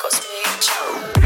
cosmic. Ciao.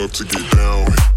love to get down.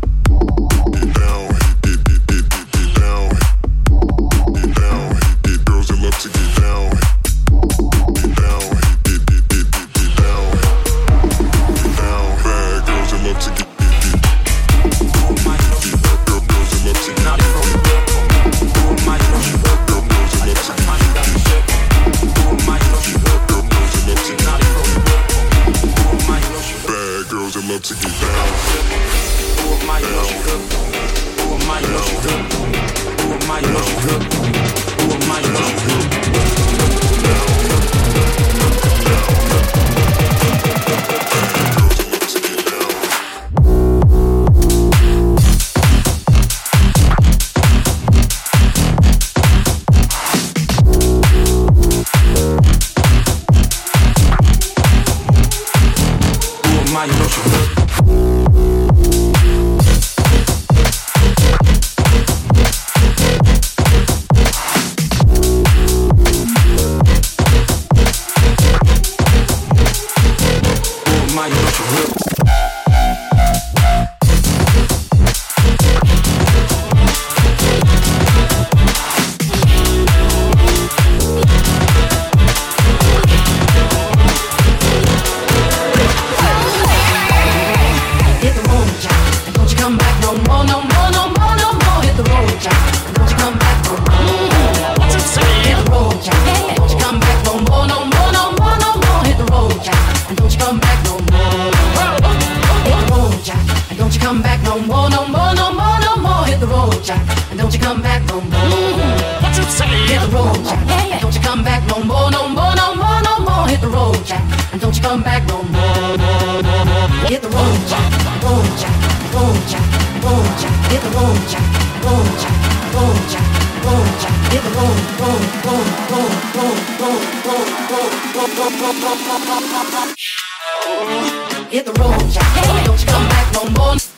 Don't you come back no more, no more, no more, no more. Hit the road, Jack. And don't you come back no more, no more. Hit the road, Jack. Road, Jack. Road, Jack. Road, Jack. Hit the road, Jack. Road, Jack. Road, Jack. Road, Jack. Hit the road, road, road, road, road, road, road, road, road, road, road, road, road, road. Hit the road, Jack. Don't you come back no more.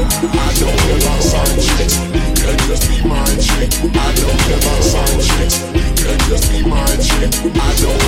I don't care about side chicks. You can just be my chick. I don't care about side chicks. Can just be my chick. I don't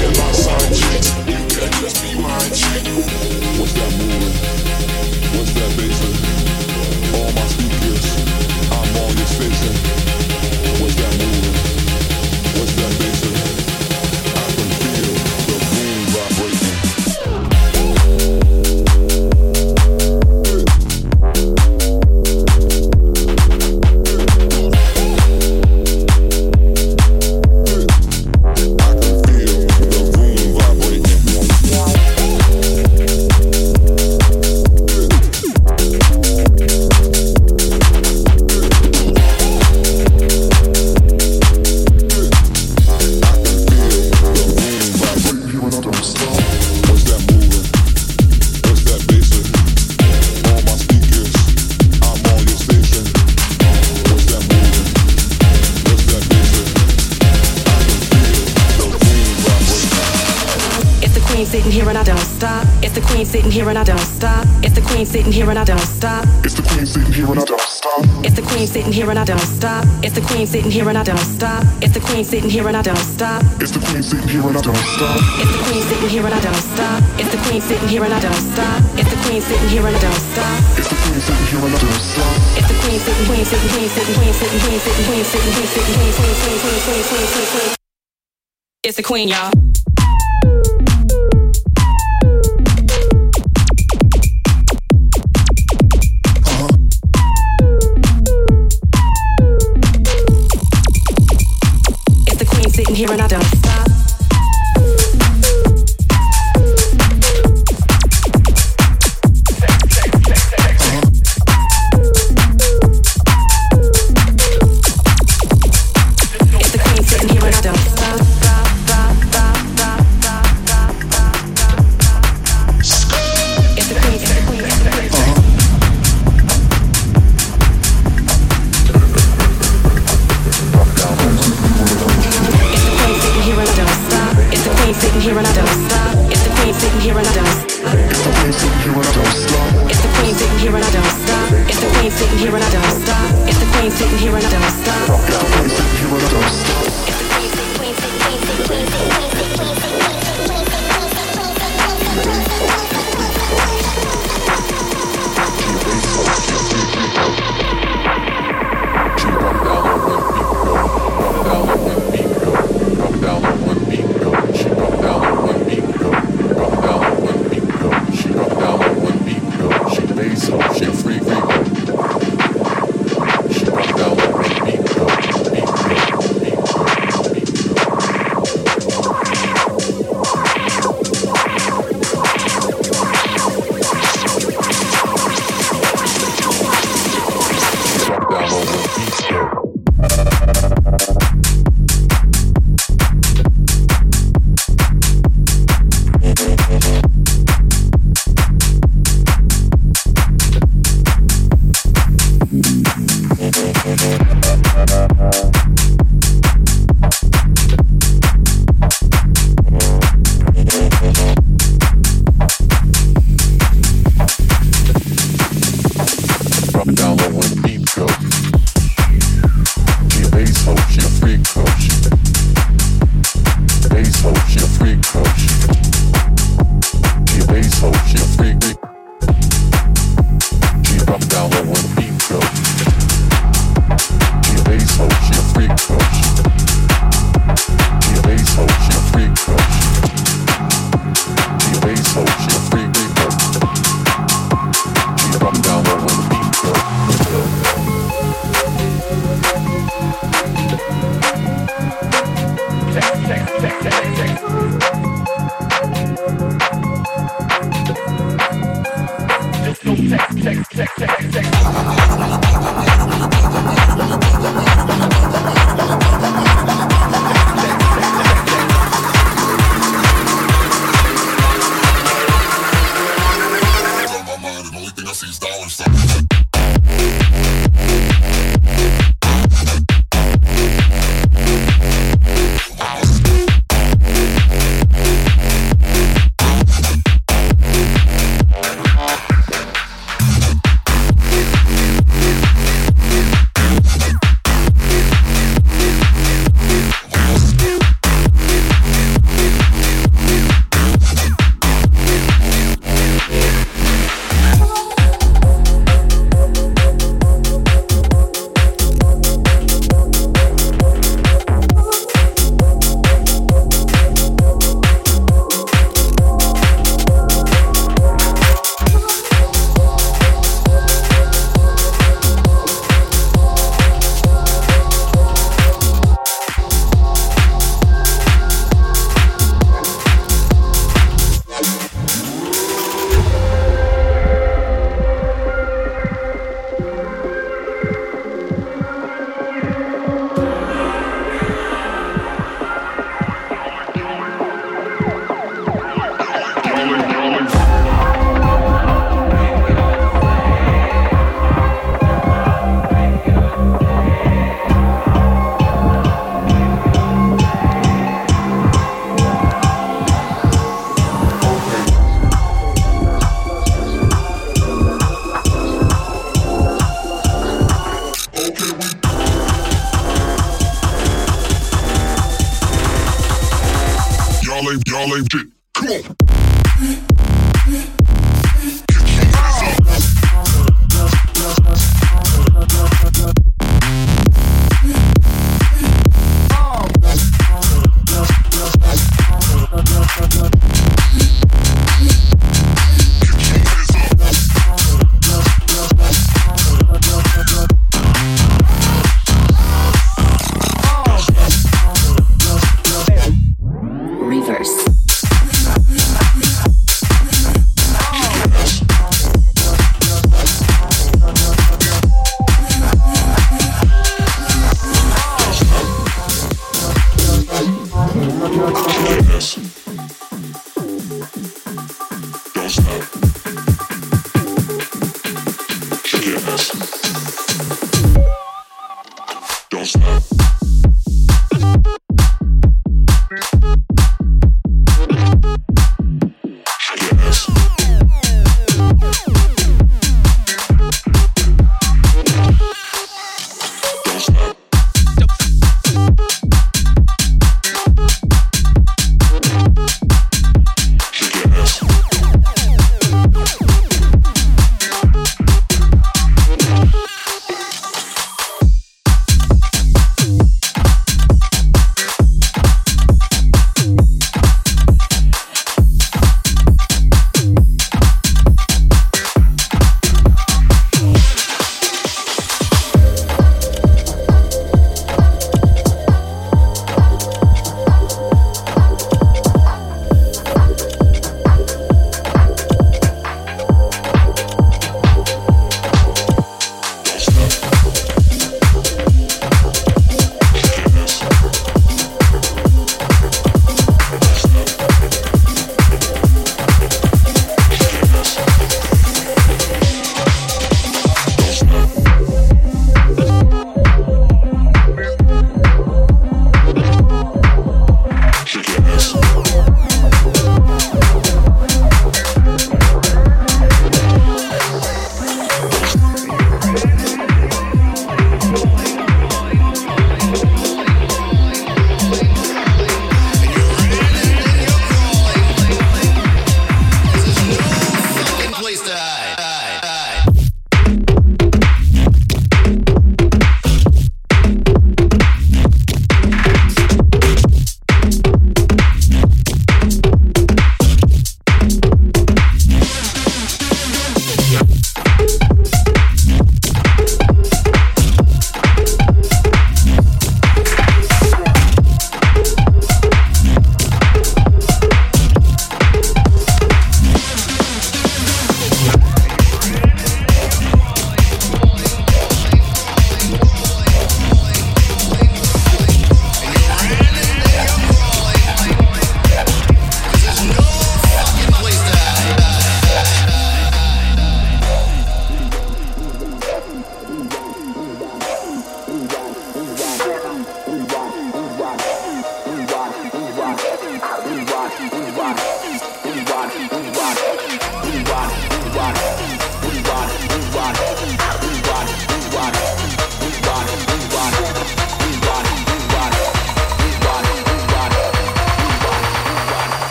queen sitting here and I don't stop. It's the queen sitting here and I don't stop. It's the queen sitting here and I don't stop. It's the queen sitting here and I don't stop. It's the queen sitting here and I don't stop. It's the queen sitting here and I don't stop. It's the queen sitting, queen sitting, queen sitting, queen sitting, queen sitting, queen sitting, queen sitting, queen sitting, queen sitting, queen sitting, queen sitting. It's the queen, y'all.